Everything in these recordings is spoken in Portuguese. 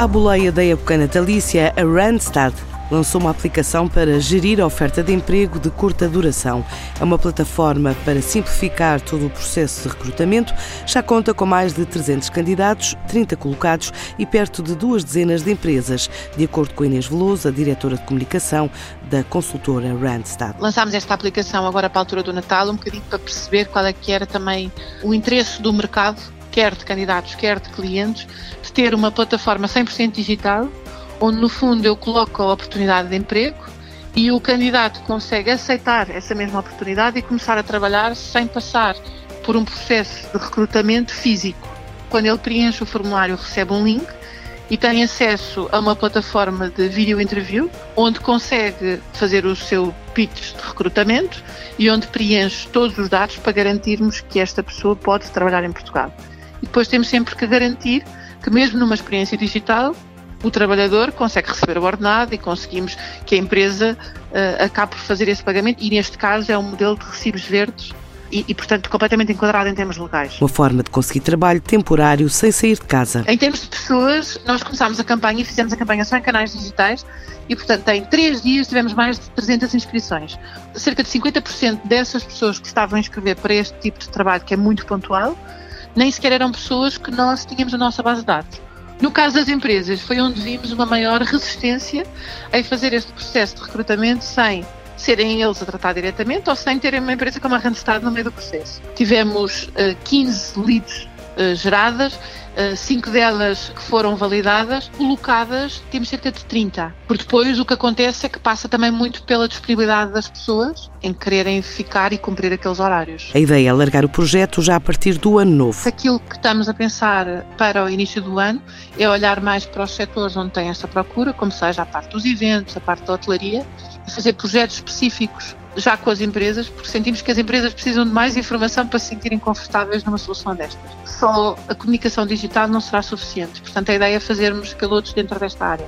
À boleia da época natalícia, a Randstad lançou uma aplicação para gerir a oferta de emprego de curta duração. É uma plataforma para simplificar todo o processo de recrutamento. Já conta com mais de 300 candidatos, 30 colocados e perto de duas dezenas de empresas, de acordo com Inês Veloso, a diretora de comunicação da consultora Randstad. Lançámos esta aplicação agora para a altura do Natal, um bocadinho para perceber qual é que era também o interesse do mercado, quer de candidatos, quer de clientes, de ter uma plataforma 100% digital onde no fundo eu coloco a oportunidade de emprego e o candidato consegue aceitar essa mesma oportunidade e começar a trabalhar sem passar por um processo de recrutamento físico. Quando ele preenche o formulário, recebe um link e tem acesso a uma plataforma de video interview, onde consegue fazer o seu pitch de recrutamento e onde preenche todos os dados para garantirmos que esta pessoa pode trabalhar em Portugal. Depois temos sempre que garantir que, mesmo numa experiência digital, o trabalhador consegue receber o ordenado e conseguimos que a empresa uh, acabe por fazer esse pagamento e neste caso é um modelo de recibos verdes e, e, portanto, completamente enquadrado em termos legais. Uma forma de conseguir trabalho temporário sem sair de casa. Em termos de pessoas, nós começámos a campanha e fizemos a campanha só em canais digitais e, portanto, em três dias tivemos mais de 300 inscrições. Cerca de 50% dessas pessoas que estavam a inscrever para este tipo de trabalho, que é muito pontual, nem sequer eram pessoas que nós tínhamos na nossa base de dados. No caso das empresas, foi onde vimos uma maior resistência em fazer este processo de recrutamento sem serem eles a tratar diretamente ou sem terem uma empresa como a Randstad no meio do processo. Tivemos uh, 15 leads uh, geradas eh, cinco delas que foram validadas, colocadas, temos cerca de 30. Porque depois o que acontece é que passa também muito pela disponibilidade das pessoas em quererem ficar e cumprir aqueles horários. A ideia é alargar o projeto já a partir do ano novo. Aquilo que estamos a pensar para o início do ano é olhar mais para os setores onde tem esta procura, como seja a parte dos eventos, a parte da hotelaria, e fazer projetos específicos já com as empresas, porque sentimos que as empresas precisam de mais informação para se sentirem confortáveis numa solução destas. Só a comunicação digital não será suficiente, portanto a ideia é fazermos pilotos dentro desta área.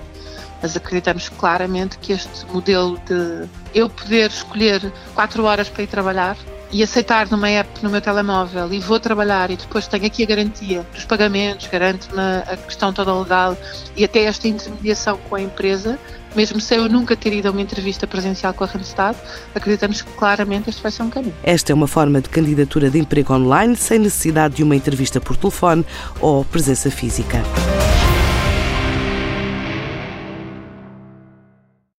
Mas acreditamos claramente que este modelo de eu poder escolher quatro horas para ir trabalhar e aceitar numa app no meu telemóvel e vou trabalhar e depois tenho aqui a garantia dos pagamentos, garante-me a questão toda legal e até esta intermediação com a empresa, mesmo sem eu nunca ter ido a uma entrevista presencial com a Randstad, acreditamos que claramente este vai ser um caminho. Esta é uma forma de candidatura de emprego online sem necessidade de uma entrevista por telefone ou presença física.